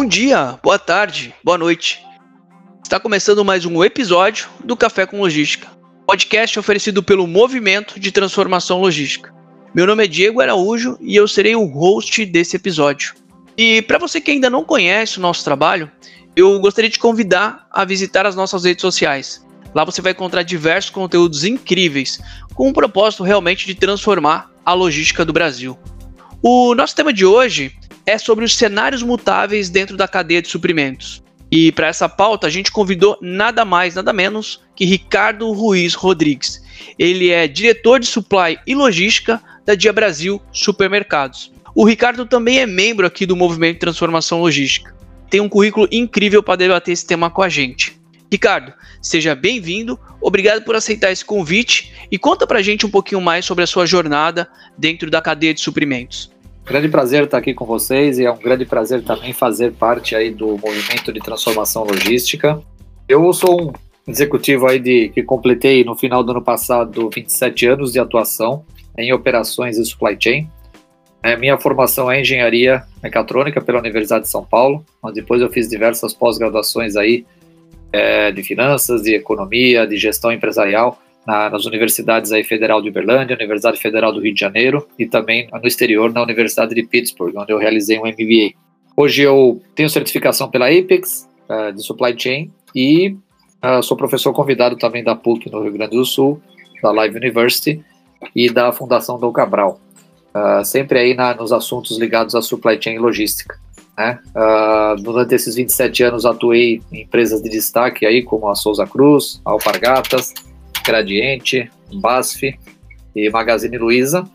Bom dia, boa tarde, boa noite. Está começando mais um episódio do Café com Logística, podcast oferecido pelo Movimento de Transformação Logística. Meu nome é Diego Araújo e eu serei o host desse episódio. E para você que ainda não conhece o nosso trabalho, eu gostaria de convidar a visitar as nossas redes sociais. Lá você vai encontrar diversos conteúdos incríveis, com o propósito realmente de transformar a logística do Brasil. O nosso tema de hoje é sobre os cenários mutáveis dentro da cadeia de suprimentos. E para essa pauta a gente convidou nada mais, nada menos que Ricardo Ruiz Rodrigues. Ele é diretor de supply e logística da Dia Brasil Supermercados. O Ricardo também é membro aqui do Movimento de Transformação Logística. Tem um currículo incrível para debater esse tema com a gente. Ricardo, seja bem-vindo, obrigado por aceitar esse convite e conta pra gente um pouquinho mais sobre a sua jornada dentro da cadeia de suprimentos. Grande prazer estar aqui com vocês e é um grande prazer também fazer parte aí do movimento de transformação logística. Eu sou um executivo aí de que completei no final do ano passado 27 anos de atuação em operações e supply chain. É, minha formação é engenharia mecatrônica pela Universidade de São Paulo, onde depois eu fiz diversas pós-graduações aí é, de finanças, de economia, de gestão empresarial na, nas universidades aí Federal de Uberlândia, Universidade Federal do Rio de Janeiro e também no exterior na Universidade de Pittsburgh, onde eu realizei um MBA. Hoje eu tenho certificação pela Apex uh, de Supply Chain e uh, sou professor convidado também da PUC no Rio Grande do Sul, da Live University e da Fundação Dom Cabral, uh, sempre aí na, nos assuntos ligados à supply chain e logística. Né? Uh, durante esses 27 anos atuei em empresas de destaque aí como a Souza Cruz, a Alpargatas, Gradiente, BASF e Magazine Luiza.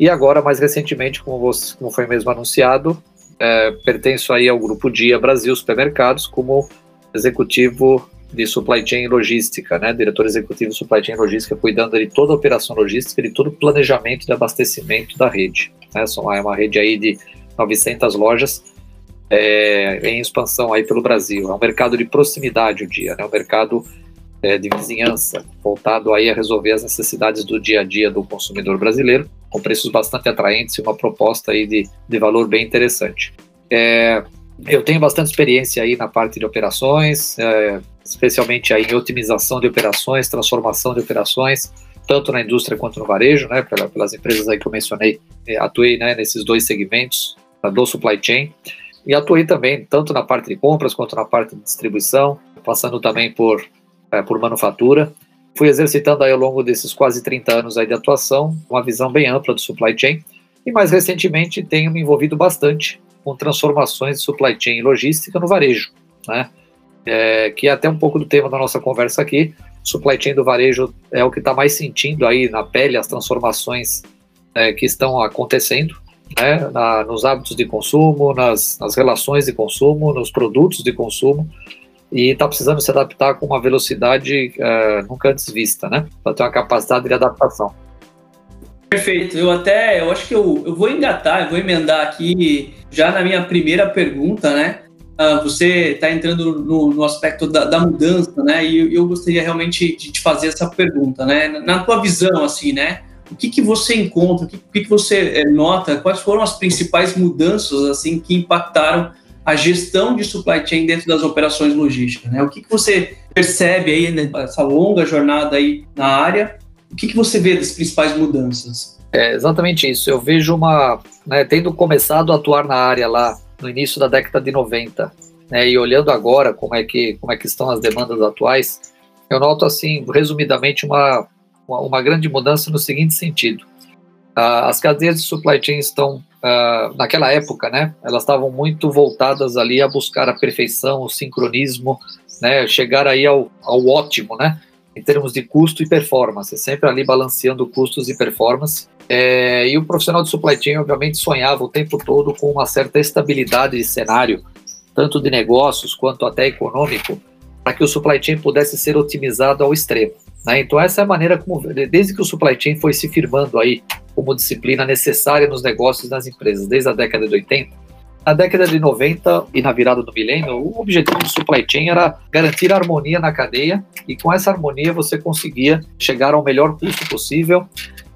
E agora, mais recentemente, como, você, como foi mesmo anunciado, é, pertenço aí ao Grupo Dia Brasil Supermercados como executivo de supply chain e logística, né? Diretor executivo de supply chain e logística, cuidando de toda a operação logística, de todo o planejamento de abastecimento da rede. Né? É uma rede aí de 900 lojas é, em expansão aí pelo Brasil. É um mercado de proximidade o dia, né? um mercado é, de vizinhança, voltado aí a resolver as necessidades do dia a dia do consumidor brasileiro, com preços bastante atraentes e uma proposta aí de, de valor bem interessante. É, eu tenho bastante experiência aí na parte de operações, é, especialmente aí em otimização de operações, transformação de operações, tanto na indústria quanto no varejo, né, pelas empresas aí que eu mencionei, é, atuei né, nesses dois segmentos do supply chain. E atuei também tanto na parte de compras quanto na parte de distribuição, passando também por, é, por manufatura. Fui exercitando aí ao longo desses quase 30 anos aí de atuação, uma visão bem ampla do supply chain. E mais recentemente tenho me envolvido bastante com transformações de supply chain e logística no varejo, né? É, que é até um pouco do tema da nossa conversa aqui. Supply chain do varejo é o que está mais sentindo aí na pele as transformações é, que estão acontecendo né, na, nos hábitos de consumo, nas, nas, relações de consumo, nos produtos de consumo, e está precisando se adaptar com uma velocidade uh, nunca antes vista, né? Para ter uma capacidade de adaptação. Perfeito. Eu até, eu acho que eu, eu vou engatar, eu vou emendar aqui já na minha primeira pergunta, né? Uh, você está entrando no, no aspecto da, da, mudança, né? E eu gostaria realmente de te fazer essa pergunta, né? Na tua visão, assim, né? o que, que você encontra, o que, que, você é, nota, quais foram as principais mudanças assim que impactaram a gestão de supply chain dentro das operações logísticas, né? O que, que você percebe aí nessa longa jornada aí na área? O que, que você vê das principais mudanças? É exatamente isso. Eu vejo uma, né, tendo começado a atuar na área lá no início da década de 90, né, e olhando agora como é que como é que estão as demandas atuais, eu noto assim, resumidamente uma, uma grande mudança no seguinte sentido. Uh, as cadeias de supply chain estão, uh, naquela época, né, elas estavam muito voltadas ali a buscar a perfeição, o sincronismo, né, chegar aí ao, ao ótimo, né, em termos de custo e performance, sempre ali balanceando custos e performance. É, e o profissional de supply chain, obviamente, sonhava o tempo todo com uma certa estabilidade de cenário, tanto de negócios quanto até econômico, para que o supply chain pudesse ser otimizado ao extremo. Né? Então essa é a maneira como, desde que o supply chain foi se firmando aí como disciplina necessária nos negócios das empresas, desde a década de 80, na década de 90 e na virada do milênio, o objetivo do supply chain era garantir harmonia na cadeia e com essa harmonia você conseguia chegar ao melhor custo possível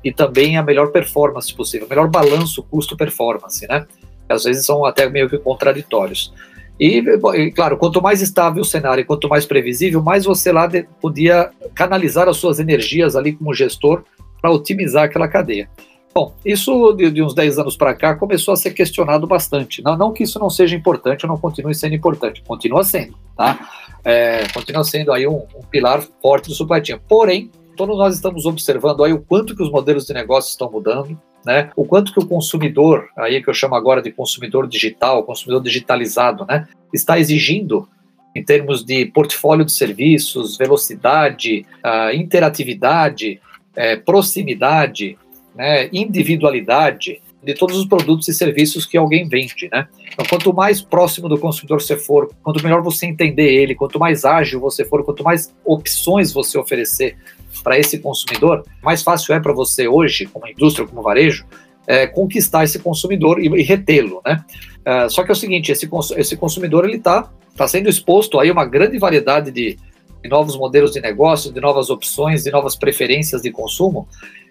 e também a melhor performance possível, melhor balanço custo-performance, né? Às vezes são até meio que contraditórios. E, e, claro, quanto mais estável o cenário, quanto mais previsível, mais você lá de, podia canalizar as suas energias ali como gestor para otimizar aquela cadeia. Bom, isso de, de uns 10 anos para cá começou a ser questionado bastante. Não, não, que isso não seja importante ou não continue sendo importante, continua sendo, tá? É, continua sendo aí um, um, pilar forte do supply chain. Porém, todos nós estamos observando aí o quanto que os modelos de negócio estão mudando, né? O quanto que o consumidor, aí que eu chamo agora de consumidor digital, consumidor digitalizado, né, está exigindo em termos de portfólio de serviços, velocidade, uh, interatividade, uh, proximidade, né, individualidade de todos os produtos e serviços que alguém vende, né? Então, quanto mais próximo do consumidor você for, quanto melhor você entender ele, quanto mais ágil você for, quanto mais opções você oferecer para esse consumidor, mais fácil é para você hoje, como indústria, como varejo, é, conquistar esse consumidor e, e retê-lo, né? É, só que é o seguinte, esse, esse consumidor ele está tá sendo exposto aí a uma grande variedade de, de novos modelos de negócio, de novas opções, de novas preferências de consumo,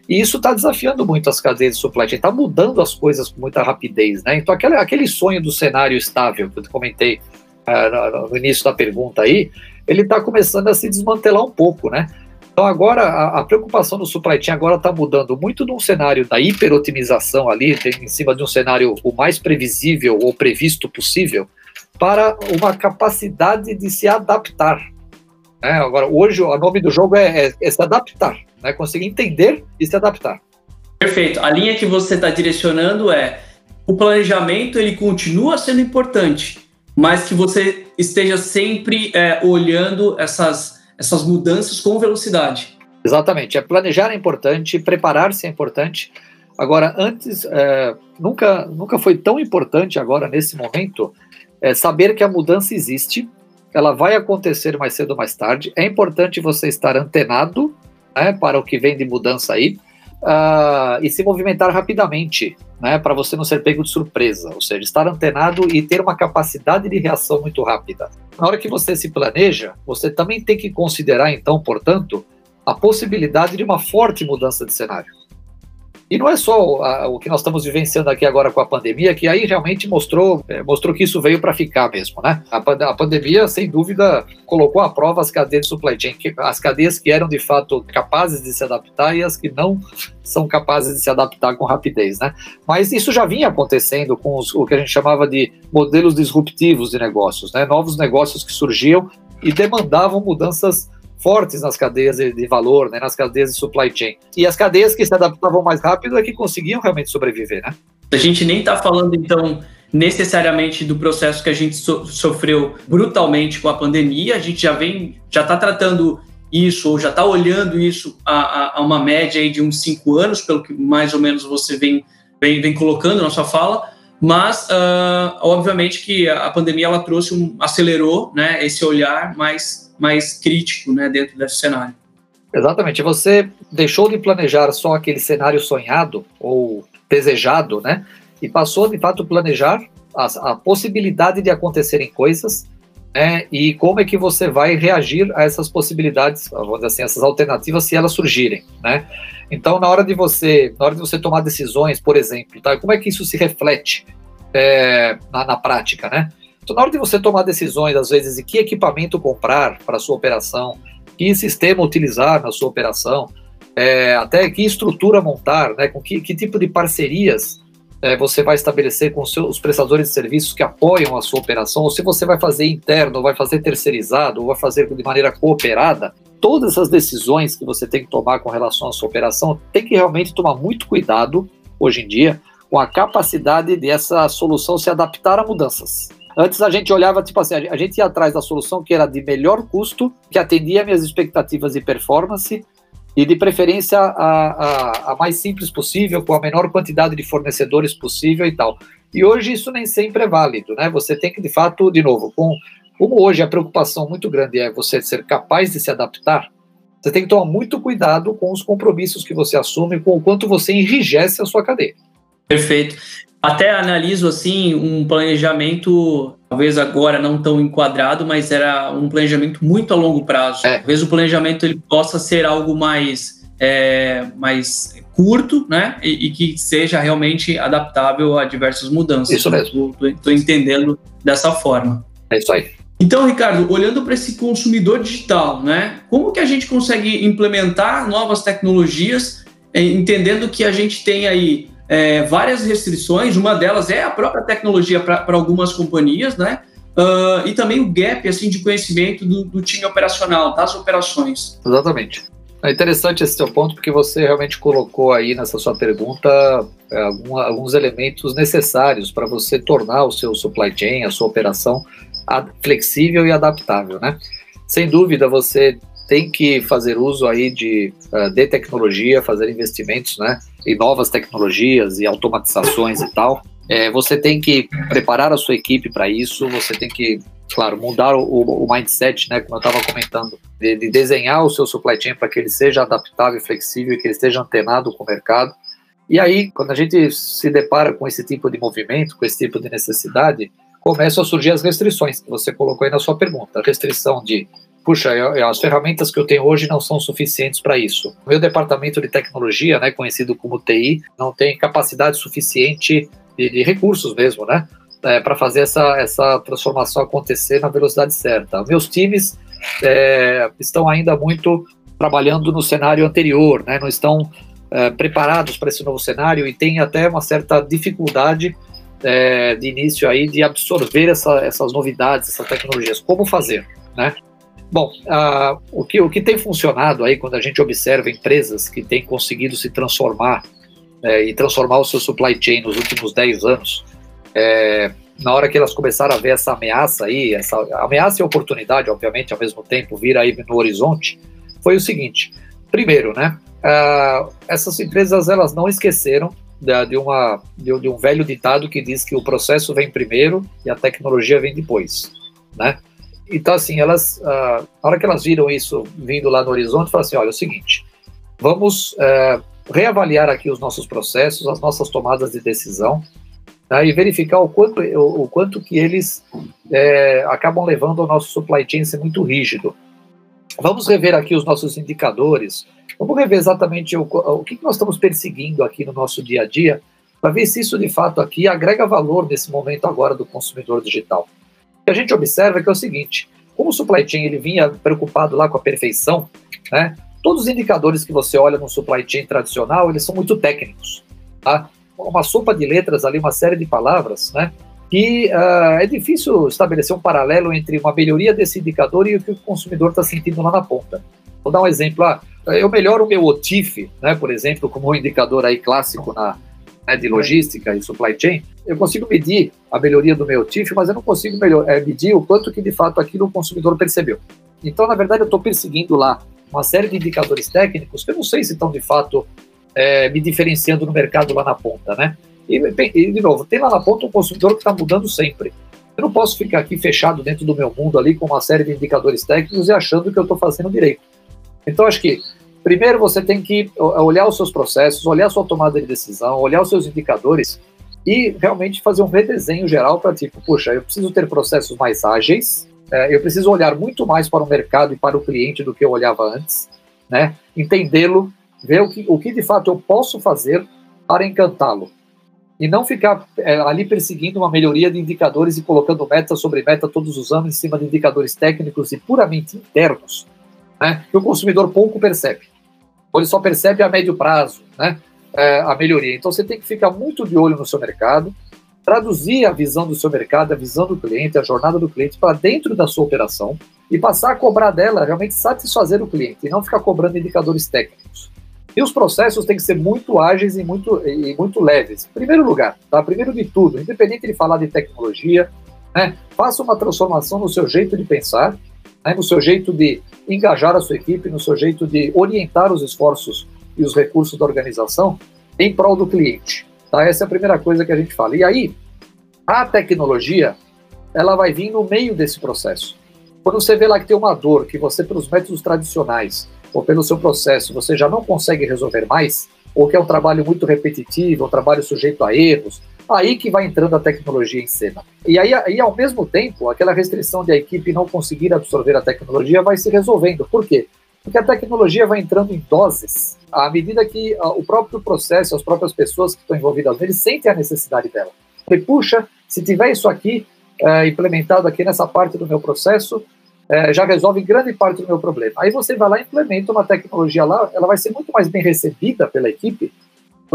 e isso está desafiando muito as cadeias de supply chain, está mudando as coisas com muita rapidez, né? Então, aquele, aquele sonho do cenário estável que eu comentei uh, no, início da pergunta aí, ele está começando a se desmantelar um pouco, né? Então, agora, a, a preocupação do supply chain agora está mudando muito de um cenário da hiperotimização ali, em cima de um cenário o mais previsível ou previsto possível, para uma capacidade de se adaptar. Né? Agora, hoje, o nome do jogo é, é, é se adaptar né? Conseguir entender e se adaptar. Perfeito. A linha que você está direcionando é o planejamento ele continua sendo importante, mas que você esteja sempre é, olhando essas, essas mudanças com velocidade. Exatamente. É planejar é importante, preparar-se é importante. Agora, antes, é, nunca, nunca foi tão importante agora nesse momento é, saber que a mudança existe, ela vai acontecer mais cedo ou mais tarde. É importante você estar antenado né, para o que vem de mudança aí, uh, e se movimentar rapidamente, né, para você não ser pego de surpresa, ou seja, estar antenado e ter uma capacidade de reação muito rápida. Na hora que você se planeja, você também tem que considerar, então, portanto, a possibilidade de uma forte mudança de cenário. E não é só a, o que nós estamos vivenciando aqui agora com a pandemia, que aí realmente mostrou, é, mostrou que isso veio para ficar mesmo, né? A, a, pandemia, sem dúvida, colocou à prova as cadeias de supply chain, que, as cadeias que eram de fato capazes de se adaptar e as que não são capazes de se adaptar com rapidez, né? Mas isso já vinha acontecendo com os, o que a gente chamava de modelos disruptivos de negócios, né? Novos negócios que surgiam e demandavam mudanças fortes nas cadeias de valor, né, nas cadeias de supply chain. E as cadeias que se adaptavam mais rápido é que conseguiam realmente sobreviver, né? A gente nem está falando, então, necessariamente do processo que a gente so sofreu brutalmente com a pandemia, a gente já vem, já está tratando isso, ou já está olhando isso a, a, a, uma média aí de uns cinco anos, pelo que mais ou menos você vem, vem, vem colocando na sua fala, mas uh, obviamente que a pandemia ela trouxe um, acelerou né, esse olhar mais mais crítico né, dentro desse cenário. Exatamente. Você deixou de planejar só aquele cenário sonhado ou desejado, né? E passou de fato a planejar a, a possibilidade de acontecerem coisas, né? E como é que você vai reagir a essas possibilidades, vamos dizer assim, essas alternativas se elas surgirem, né? Então, na hora de você, na hora de você tomar decisões, por exemplo, tá? Como é que isso se reflete é, na, na prática, né? Então, na hora de você tomar decisões, às vezes, de que equipamento comprar para sua operação, que sistema utilizar na sua operação, é, até que estrutura montar, né, com que, que tipo de parcerias é, você vai estabelecer com seus, os prestadores de serviços que apoiam a sua operação, ou se você vai fazer interno, ou vai fazer terceirizado, ou vai fazer de maneira cooperada, todas essas decisões que você tem que tomar com relação à sua operação, tem que realmente tomar muito cuidado, hoje em dia, com a capacidade dessa solução se adaptar a mudanças. Antes a gente olhava, tipo assim, a gente ia atrás da solução que era de melhor custo, que atendia minhas expectativas de performance e de preferência a, a, a, mais simples possível, com a menor quantidade de fornecedores possível e tal. E hoje isso nem sempre é válido, né? Você tem que, de fato, de novo, com, como hoje a preocupação muito grande é você ser capaz de se adaptar, você tem que tomar muito cuidado com os compromissos que você assume, com o quanto você enrijece a sua cadeia. Perfeito. Até analiso assim um planejamento, talvez agora não tão enquadrado, mas era um planejamento muito a longo prazo. É. Talvez o planejamento ele possa ser algo mais, é, mais curto, né? E, e, que seja realmente adaptável a diversas mudanças. Isso mesmo. Estou entendendo dessa forma. É isso aí. Então, Ricardo, olhando para esse consumidor digital, né, como que a gente consegue implementar novas tecnologias, é, entendendo que a gente tem aí é, várias restrições, uma delas é a própria tecnologia para algumas companhias, né, uh, e também o gap assim de conhecimento do, do time operacional, das operações. Exatamente. É interessante esse seu ponto, porque você realmente colocou aí nessa sua pergunta é, algum, alguns elementos necessários para você tornar o seu supply chain, a sua operação, flexível e adaptável, né? Sem dúvida, você tem que fazer uso aí de, uh, de tecnologia, fazer investimentos, né, em novas tecnologias e automatizações e tal. É, você tem que preparar a sua equipe para isso, você tem que, claro, mudar o, o mindset, né, como eu estava comentando, de, de, desenhar o seu supply chain para que ele seja adaptável e flexível que ele esteja antenado com o mercado. E aí, quando a gente se depara com esse tipo de movimento, com esse tipo de necessidade, começam a surgir as restrições que você colocou aí na sua pergunta. A restrição de, puxa, eu, as ferramentas que eu tenho hoje não são suficientes para isso. O meu departamento de tecnologia, né, conhecido como TI, não tem capacidade suficiente de, de recursos mesmo, né, é, para fazer essa, essa transformação acontecer na velocidade certa. Meus times é, estão ainda muito trabalhando no cenário anterior, né, não estão é, preparados para esse novo cenário e tem até uma certa dificuldade é, de início aí de absorver essa, essas novidades, essas tecnologias. Como fazer, né? Bom, o, que, o que tem funcionado aí quando a gente observa empresas que têm conseguido se transformar é, e transformar o seu supply chain nos últimos 10 anos, é, na hora que elas começaram a ver essa ameaça aí, essa ameaça e oportunidade, obviamente, ao mesmo tempo, vir aí no horizonte, foi o seguinte: primeiro, né, essas empresas elas não esqueceram de, uma, de, de, um velho ditado que diz que o processo vem primeiro e a tecnologia vem depois, né? Então, assim, elas, na hora que elas viram isso vindo lá no horizonte, falaram assim, olha, é o seguinte, vamos uh, reavaliar aqui os nossos processos, as nossas tomadas de decisão, tá? e verificar o quanto, o, o quanto que eles é, acabam levando o nosso supply chain ser muito rígido. Vamos rever aqui os nossos indicadores, Vamos rever exatamente o, o que nós estamos perseguindo aqui no nosso dia a dia, para ver se isso de fato aqui agrega valor nesse momento agora do consumidor digital. Que a gente observa é que é o seguinte: como o supply chain ele vinha preocupado lá com a perfeição, né? Todos os indicadores que você olha no supply chain tradicional, eles são muito técnicos, tá? Uma sopa de letras ali, uma série de palavras, né? E uh, é difícil estabelecer um paralelo entre uma melhoria desse indicador e o que o consumidor está sentindo lá na ponta. Vou dar um exemplo. Ah, eu melhoro o meu OTIF, né, por exemplo, como um indicador aí clássico na, né, de logística e supply chain. Eu consigo medir a melhoria do meu OTIF, mas eu não consigo melhor, é, medir o quanto que de fato aquilo o consumidor percebeu. Então, na verdade, eu estou perseguindo lá uma série de indicadores técnicos que eu não sei se estão de fato é, me diferenciando no mercado lá na ponta, né? E, e, de novo, tem lá na ponta um consumidor que está mudando sempre. Eu não posso ficar aqui fechado dentro do meu mundo ali com uma série de indicadores técnicos e achando que eu estou fazendo direito. Então, acho que primeiro você tem que olhar os seus processos, olhar a sua tomada de decisão, olhar os seus indicadores e realmente fazer um redesenho geral para tipo, puxa, eu preciso ter processos mais ágeis, é, eu preciso olhar muito mais para o mercado e para o cliente do que eu olhava antes, né? Entendê-lo, ver o que, o que de fato eu posso fazer para encantá-lo. E não ficar é, ali perseguindo uma melhoria de indicadores e colocando meta sobre meta todos os anos em cima de indicadores técnicos e puramente internos, né, que o consumidor pouco percebe. Ou ele só percebe a médio prazo né, é, a melhoria. Então você tem que ficar muito de olho no seu mercado, traduzir a visão do seu mercado, a visão do cliente, a jornada do cliente para dentro da sua operação e passar a cobrar dela realmente satisfazer o cliente e não ficar cobrando indicadores técnicos. E os processos têm que ser muito ágeis e muito, e muito leves. Primeiro lugar, tá? primeiro de tudo, independente de falar de tecnologia, né, faça uma transformação no seu jeito de pensar né, no seu jeito de engajar a sua equipe, no seu jeito de orientar os esforços e os recursos da organização em prol do cliente. Tá? Essa é a primeira coisa que a gente fala. E aí, a tecnologia, ela vai vir no meio desse processo. Quando você vê lá que tem uma dor que você, pelos métodos tradicionais ou pelo seu processo, você já não consegue resolver mais, ou que é um trabalho muito repetitivo, um trabalho sujeito a erros, Aí que vai entrando a tecnologia em cena. E aí, ao mesmo tempo, aquela restrição de a equipe não conseguir absorver a tecnologia vai se resolvendo. Por quê? Porque a tecnologia vai entrando em doses à medida que uh, o próprio processo, as próprias pessoas que estão envolvidas nele sentem a necessidade dela. E puxa, se tiver isso aqui, é, implementado aqui nessa parte do meu processo, é, já resolve grande parte do meu problema. Aí você vai lá e implementa uma tecnologia lá, ela vai ser muito mais bem recebida pela equipe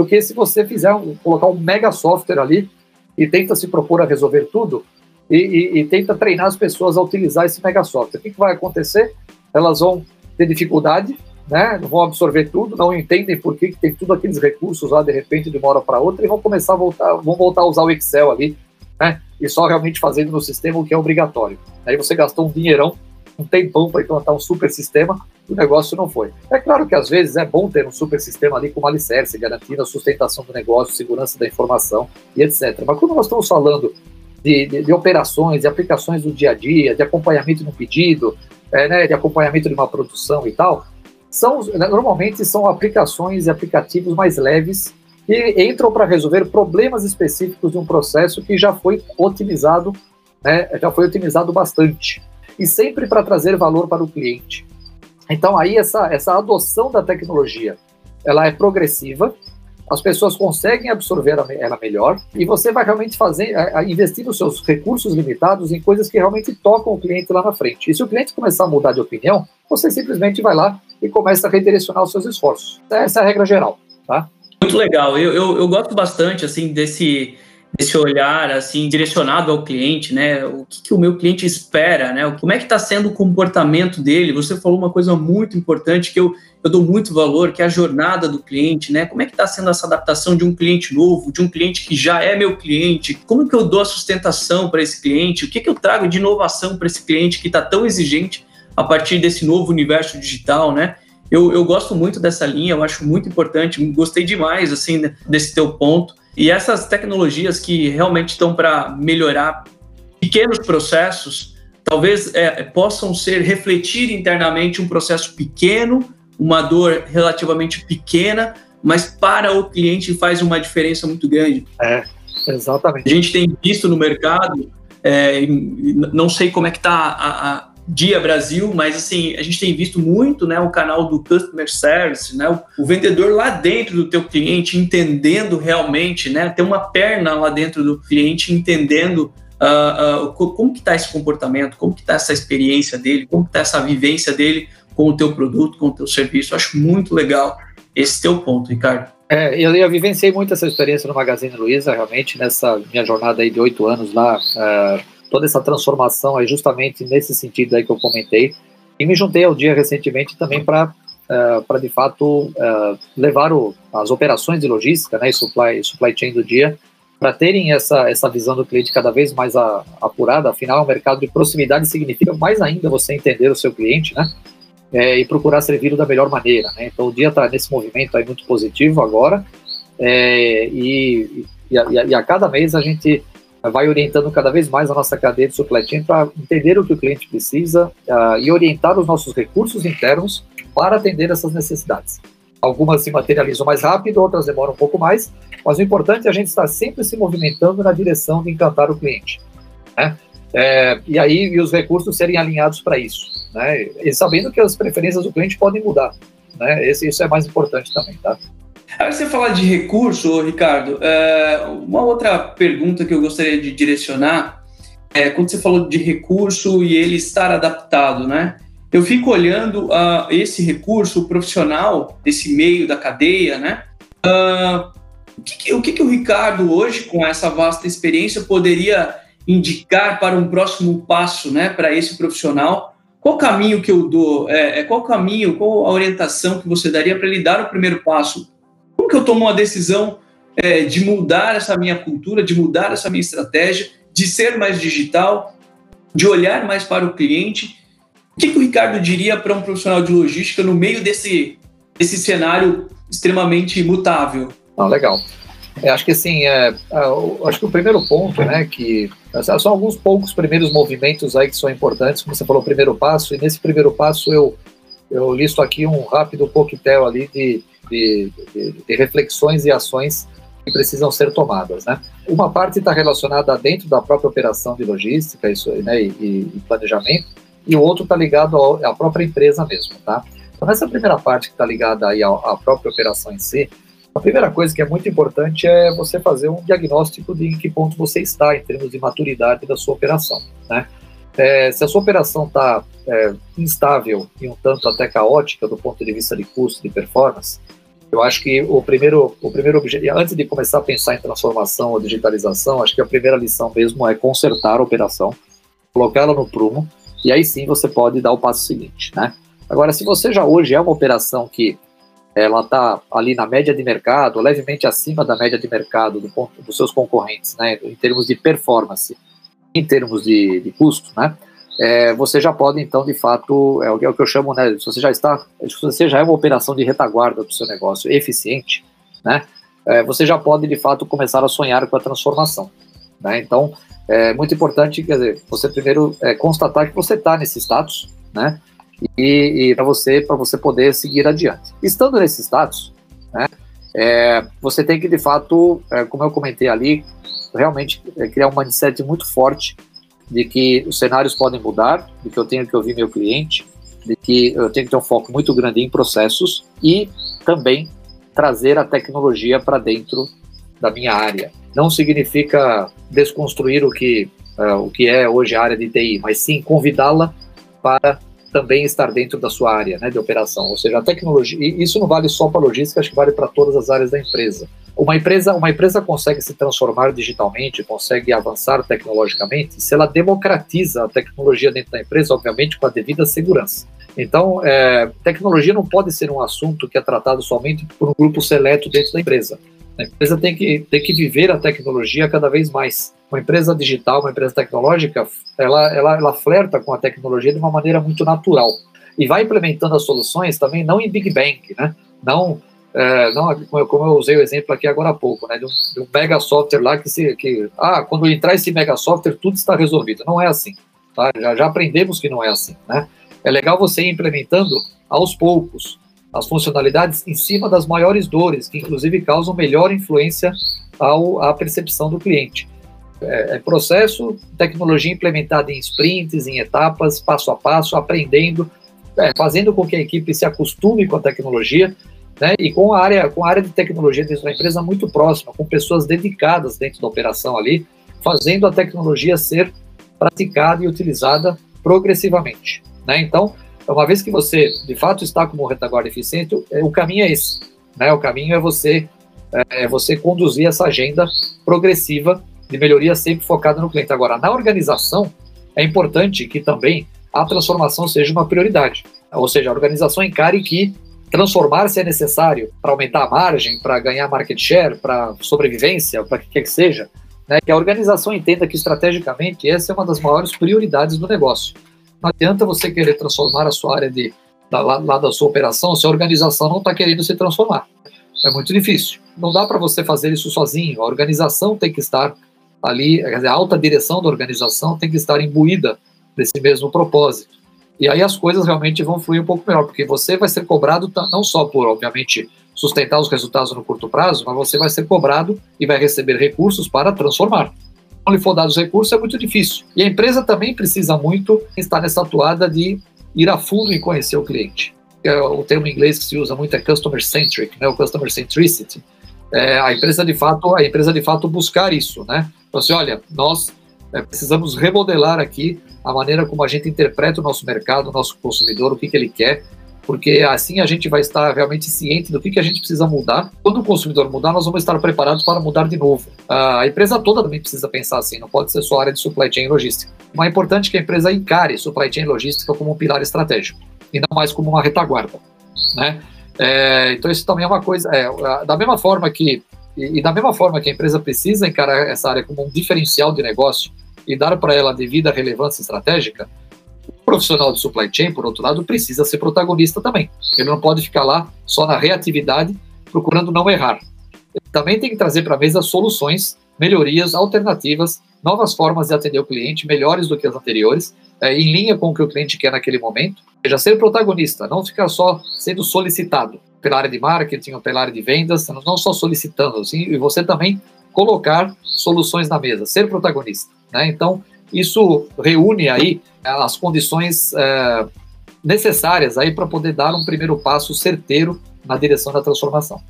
do que se você fizer um, colocar um mega software ali e tenta se propor a resolver tudo e, e, e tenta treinar as pessoas a utilizar esse mega software. O que, que vai acontecer? Elas vão ter dificuldade, né? vão absorver tudo, não entendem por que, que tem tudo aqueles recursos lá de repente de uma hora para outra e vão começar a voltar, vão voltar a usar o Excel ali, né? E só realmente fazendo no sistema o que é obrigatório. Aí você gastou um dinheirão, um tempão para implantar um super sistema o negócio não foi. É claro que às vezes é bom ter um super sistema ali com alicerce, garantindo a sustentação do negócio, segurança da informação e etc. Mas quando nós estamos falando de, de, de operações, de aplicações do dia a dia, de acompanhamento no pedido, é, né, de acompanhamento de uma produção e tal, são né, normalmente são aplicações e aplicativos mais leves que entram para resolver problemas específicos de um processo que já foi otimizado, né, já foi otimizado bastante e sempre para trazer valor para o cliente. Então aí essa essa adoção da tecnologia, ela é progressiva, as pessoas conseguem absorver ela melhor e você vai realmente fazer, investir os seus recursos limitados em coisas que realmente tocam o cliente lá na frente. E se o cliente começar a mudar de opinião, você simplesmente vai lá e começa a redirecionar os seus esforços. Essa é a regra geral, tá? Muito legal. Eu, eu, eu gosto bastante assim desse esse olhar assim direcionado ao cliente, né? O que, que o meu cliente espera, né? Como é que está sendo o comportamento dele? Você falou uma coisa muito importante que eu, eu dou muito valor, que é a jornada do cliente, né? Como é que está sendo essa adaptação de um cliente novo, de um cliente que já é meu cliente? Como que eu dou a sustentação para esse cliente? O que, que eu trago de inovação para esse cliente que está tão exigente a partir desse novo universo digital, né? Eu, eu gosto muito dessa linha, eu acho muito importante, gostei demais assim desse teu ponto. E essas tecnologias que realmente estão para melhorar pequenos processos, talvez é, possam ser refletir internamente um processo pequeno, uma dor relativamente pequena, mas para o cliente faz uma diferença muito grande. É, exatamente. A gente tem visto no mercado, é, não sei como é que está a, a Dia Brasil, mas assim, a gente tem visto muito, né, o canal do Customer Service, né, o, vendedor lá dentro do teu cliente, entendendo realmente, né, ter uma perna lá dentro do cliente, entendendo uh, uh, como que está esse comportamento, como que está essa experiência dele, como que está essa vivência dele com o teu produto, com o teu serviço. Eu acho muito legal esse teu ponto, Ricardo. É, eu, eu vivenciei muito essa experiência no Magazine Luiza, realmente, nessa minha jornada aí de oito anos lá, uh, toda essa transformação aí justamente nesse sentido aí que eu comentei. E me juntei ao dia recentemente também para uh, eh, para de fato uh, levar o, as operações de logística, né, e supply, supply chain do dia, para terem essa, essa visão do cliente cada vez mais a, apurada. Afinal, o mercado de proximidade significa mais ainda você entender o seu cliente, né? É, e procurar servir da melhor maneira. Né? Então, o dia está nesse movimento aí muito positivo agora, é, e, e, a, e, a, cada mês a gente vai orientando cada vez mais a nossa cadeia de supply chain para entender o que o cliente precisa uh, e orientar os nossos recursos internos para atender essas necessidades. Algumas se materializam mais rápido, outras demoram um pouco mais, mas o importante é a gente estar sempre se movimentando na direção de encantar o cliente. Né? É, e aí e os recursos serem alinhados para isso. Né? E sabendo que as preferências do cliente podem mudar. Né? Esse, isso é mais importante também. Tá? Aí você fala de recurso, Ricardo, é, uma outra pergunta que eu gostaria de direcionar é quando você falou de recurso e ele estar adaptado, né? Eu fico olhando uh, esse recurso profissional desse meio da cadeia, né? Uh, o, que, que, o que, que o Ricardo hoje, com essa vasta experiência, poderia indicar para um próximo passo, né, para esse profissional? Qual caminho que eu dou? É, é qual caminho, qual a orientação que você daria para ele dar o primeiro passo que eu tomo uma decisão é, de mudar essa minha cultura, de mudar essa minha estratégia, de ser mais digital, de olhar mais para o cliente? O que, que o Ricardo diria para um profissional de logística no meio desse, desse cenário extremamente mutável? Ah, legal. É, acho que assim, é, é acho que o primeiro ponto, né, que são alguns poucos primeiros movimentos aí que são importantes, como você falou, o primeiro passo, e nesse primeiro passo eu, eu listo aqui um rápido coquetel ali de, de, de, de reflexões e ações que precisam ser tomadas, né? Uma parte está relacionada dentro da própria operação de logística isso, né, e, e planejamento, e o outro está ligado ao, à própria empresa mesmo, tá? Então, nessa primeira parte que está ligada aí à, à, própria operação em si, A primeira coisa que é muito importante é você fazer um diagnóstico de em que ponto você está em termos de maturidade da sua operação. Né? É, se a sua operação está é, instável e um tanto até caótica do ponto de vista de custo, de performance, eu acho que o primeiro, o primeiro objetivo, antes de começar a pensar em transformação ou digitalização, acho que a primeira lição mesmo é consertar a operação, colocá-la no prumo, e aí sim você pode dar o passo seguinte, né? Agora, se você já hoje é uma operação que ela está ali na média de mercado, levemente acima da média de mercado do ponto, dos seus concorrentes, né, em termos de performance, em termos de, de custo, né, é, você já pode então, de fato, é o, é o, que eu chamo, né, se você já está, se você já é uma operação de retaguarda do seu negócio eficiente, né, é, você já pode de fato começar a sonhar com a transformação, né, então é muito importante, quer dizer, você primeiro é, constatar que você está nesse status, né, e, e para você para você poder seguir adiante. Estando nesse status, né, é, você tem que de fato, é, como eu comentei ali, realmente é, criar um mindset muito forte de que os cenários podem mudar, de que eu tenho que ouvir meu cliente, de que eu tenho que ter um foco muito grande em processos e também trazer a tecnologia para dentro da minha área. Não significa desconstruir o que, uh, o que é hoje a área de TI, mas sim convidá-la para também estar dentro da sua área né, de operação. Ou seja, a tecnologia, e isso não vale só para logística, acho que vale para todas as áreas da empresa. Uma empresa, uma empresa consegue se transformar digitalmente, consegue avançar tecnologicamente, se ela democratiza a tecnologia dentro da empresa, obviamente com a devida segurança. Então, é, tecnologia não pode ser um assunto que é tratado somente por um grupo seleto dentro da empresa. A empresa tem que, tem que viver a tecnologia cada vez mais. Uma empresa digital, uma empresa tecnológica, ela, ela, ela flerta com a tecnologia de uma maneira muito natural. E vai implementando as soluções também não em Big Bang, né? não é, não, como eu usei o exemplo aqui agora há pouco, né, de um, de um, mega software lá que, se, que, ah, quando entrar esse mega software, tudo está resolvido. Não é assim, tá? já, já aprendemos que não é assim, né? É legal você ir implementando aos poucos, as funcionalidades em cima das maiores dores, que inclusive causam melhor influência ao, à percepção do cliente. É, é, processo, tecnologia implementada em sprints, em etapas, passo a passo, aprendendo, é, fazendo com que a equipe se acostume com a tecnologia, né, e com a área, com a área de tecnologia dentro da empresa muito próxima, com pessoas dedicadas dentro da operação ali, fazendo a tecnologia ser praticada e utilizada progressivamente. Né? Então, uma vez que você, de fato, está como retaguarda eficiente, é, o caminho é esse. Né? O caminho é você, é, é você conduzir essa agenda progressiva de melhoria sempre focada no cliente. Agora, na organização, é importante que também a transformação seja uma prioridade. Ou seja, a organização encare que transformar-se é necessário para aumentar a margem, para ganhar market share, para sobrevivência, para que quer que seja. Né? Que a organização entenda que estrategicamente essa é uma das maiores prioridades do negócio. Não adianta você querer transformar a sua área de, da, lá, lá da sua operação se a organização não está querendo se transformar. É muito difícil. Não dá para você fazer isso sozinho. A organização tem que estar ali, a alta direção da organização tem que estar imbuída desse mesmo propósito. E aí as coisas realmente vão fluir um pouco melhor, porque você vai ser cobrado não só por, obviamente, sustentar os resultados no curto prazo, mas você vai ser cobrado e vai receber recursos para transformar não lhe for dados recursos, é muito difícil. E a empresa também precisa muito estar nessa atuada de ir a fundo e conhecer o cliente. É o termo em inglês que se usa muito é customer centric, né? O customer centricity. É, a empresa de fato, a empresa de fato buscar isso, né? Então, assim, olha, nós é, precisamos remodelar aqui a maneira como a gente interpreta o nosso mercado, o nosso consumidor, o que, que ele quer, porque assim a gente vai estar realmente ciente do que, que a gente precisa mudar. Quando o consumidor mudar, nós vamos estar preparados para mudar de novo. A empresa toda também precisa pensar assim, não pode ser só a área de supply chain e logística. Mas é importante que a empresa encare supply chain e logística como um pilar estratégico e não mais como uma retaguarda, né? É, então isso também é uma coisa, é, da mesma forma que e, e da mesma forma que a empresa precisa encarar essa área como um diferencial de negócio e dar para ela a devida relevância estratégica, profissional de supply chain, por outro lado, precisa ser protagonista também. Ele não pode ficar lá só na reatividade, procurando não errar. Também tem que trazer para a mesa soluções, melhorias, alternativas, novas formas de atender o cliente, melhores do que as anteriores, é, em linha com o que o cliente quer naquele momento. Ou ser protagonista, não ficar só sendo solicitado pela área de marketing ou pela área de vendas, não só solicitando, assim, e você também colocar soluções na mesa, ser protagonista. Né? Então, isso reúne aí as condições é, necessárias aí para poder dar um primeiro passo certeiro na direção da transformação.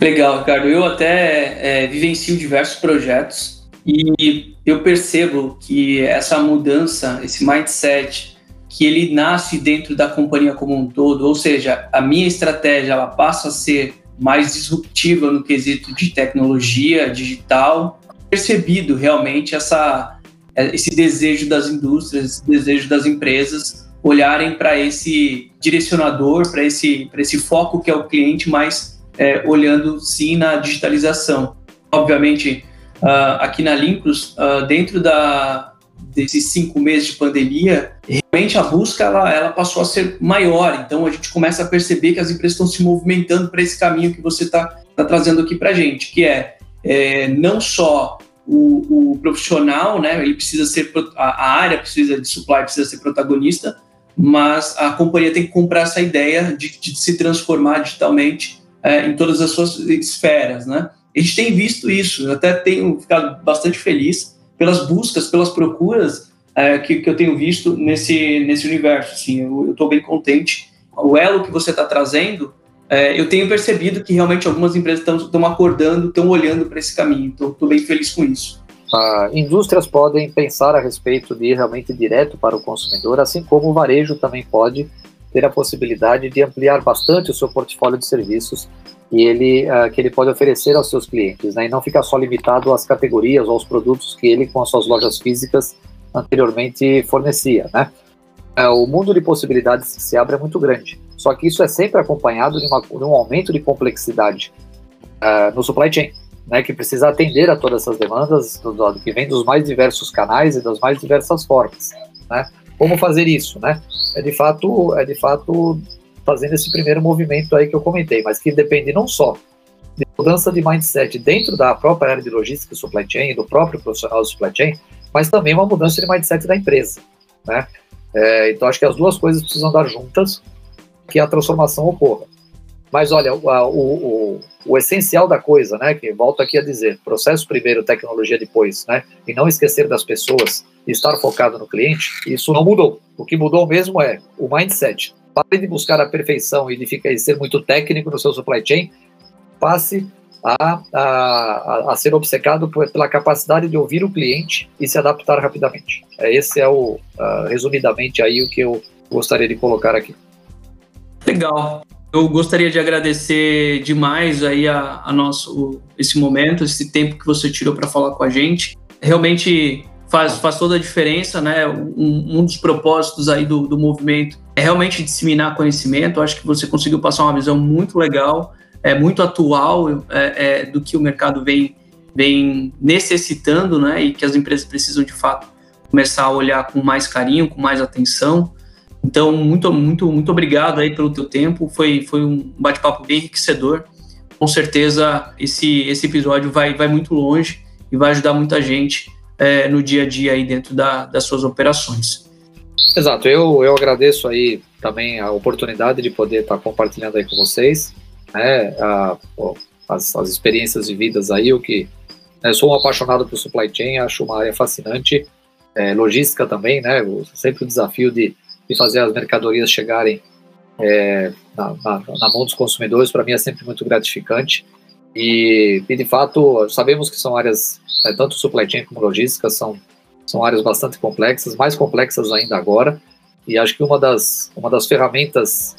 Legal, Ricardo. Eu até é, vivencio diversos projetos e eu percebo que essa mudança, esse mindset, que ele nasce dentro da companhia como um todo, ou seja, a minha estratégia ela passa a ser mais disruptiva no quesito de tecnologia digital, percebido realmente essa, esse desejo das indústrias, esse desejo das empresas olharem para esse direcionador, para esse, esse foco que é o cliente, mas é, olhando sim na digitalização. Obviamente, uh, aqui na Lincros, uh, dentro da, desses cinco meses de pandemia, realmente a busca ela, ela passou a ser maior. Então a gente começa a perceber que as empresas estão se movimentando para esse caminho que você está tá trazendo aqui para a gente, que é, é não só o, o, profissional, né? Ele precisa ser a, área precisa de supply precisa ser protagonista, mas a companhia tem que comprar essa ideia de, de se transformar digitalmente é, em todas as suas esferas, né? A gente tem visto isso, eu até tenho ficado bastante feliz pelas buscas, pelas procuras é, que, que, eu tenho visto nesse, nesse universo. Assim, eu estou bem contente. O elo que você está trazendo, é, eu tenho percebido que realmente algumas empresas estão acordando, estão olhando para esse caminho. Então, estou bem feliz com isso. Ah, indústrias podem pensar a respeito de ir realmente direto para o consumidor, assim como o varejo também pode ter a possibilidade de ampliar bastante o seu portfólio de serviços e ele, uh, que ele pode oferecer aos seus clientes, né, e não ficar só limitado às categorias ou aos produtos que ele, com as suas lojas físicas, anteriormente fornecia. Né? Uh, o mundo de possibilidades que se abre é muito grande, só que isso é sempre acompanhado de, uma, de um aumento de complexidade uh, no supply chain, né, que precisa atender a todas essas demandas do, do, que vem dos mais diversos canais e das mais diversas formas. Né? Como fazer isso? Né? É de fato, é de fato fazendo esse primeiro movimento aí que eu comentei, mas que depende não só de mudança de mindset dentro da própria área de logística e supply chain, do próprio profissional de supply chain, mas também uma mudança de mindset da empresa, né? É, então acho que as duas coisas precisam dar juntas que a transformação ocorra. Mas olha, o, o, o, essencial da coisa, né, que volto aqui a dizer, processo primeiro, tecnologia depois, né, e não esquecer das pessoas estar focado no cliente, isso não mudou. O que mudou mesmo é o mindset. Pare de buscar a perfeição e de ficar, ser muito técnico no seu supply chain. Passe a, a, a, ser obcecado pela capacidade de ouvir o cliente e se adaptar rapidamente. É, esse é o, uh, resumidamente, aí o que eu gostaria de colocar aqui. Legal. Eu gostaria de agradecer demais aí a, a nosso esse momento, esse tempo que você tirou para falar com a gente. Realmente faz, faz toda a diferença, né? Um, um dos propósitos aí do, do movimento é realmente disseminar conhecimento. Acho que você conseguiu passar uma visão muito legal, é muito atual é, é, do que o mercado vem, vem necessitando, né? E que as empresas precisam de fato começar a olhar com mais carinho, com mais atenção. Então, muito, muito, muito obrigado aí pelo teu tempo. Foi, foi um bate-papo bem enriquecedor. Com certeza, esse, esse episódio vai, vai muito longe e vai ajudar muita gente é, no dia a dia aí dentro da, das suas operações. Exato, eu, eu agradeço aí também a oportunidade de poder estar compartilhando aí com vocês, né, a, as, as experiências vividas aí, o que né, eu sou um apaixonado por supply chain, acho uma área fascinante, é, logística também, né, sempre o desafio de, de fazer as mercadorias chegarem é, na, na, na, mão dos consumidores, para mim é sempre muito gratificante, e, e de fato sabemos que são áreas né, tanto supply chain como logística são, são áreas bastante complexas, mais complexas ainda agora, e acho que uma das, uma das ferramentas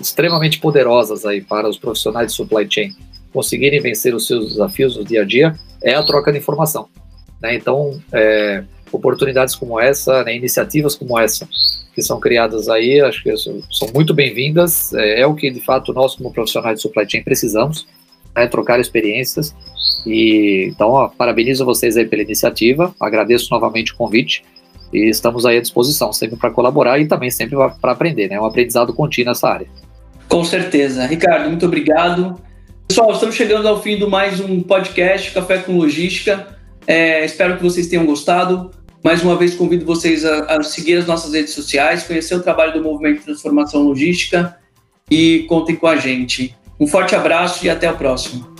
extremamente poderosas aí para os profissionais de supply chain conseguirem vencer os seus desafios no dia a dia é a troca de informação. Né? Então, é, oportunidades como essa, né, iniciativas como essa, que são criadas aí, acho que são muito bem-vindas, é, é, o que de fato nós, como profissionais de supply chain, precisamos, né, trocar experiências e então, ó, parabenizo vocês aí pela iniciativa, agradeço novamente o convite e estamos aí à disposição sempre para colaborar e também sempre para aprender, né? Um aprendizado contínuo nessa área. Com certeza. Ricardo, muito obrigado. Pessoal, estamos chegando ao fim do mais um podcast Café com Logística. É, espero que vocês tenham gostado. Mais uma vez, convido vocês a, a, seguir as nossas redes sociais, conhecer o trabalho do Movimento de Transformação Logística e contem com a gente. Um forte abraço e até o próximo.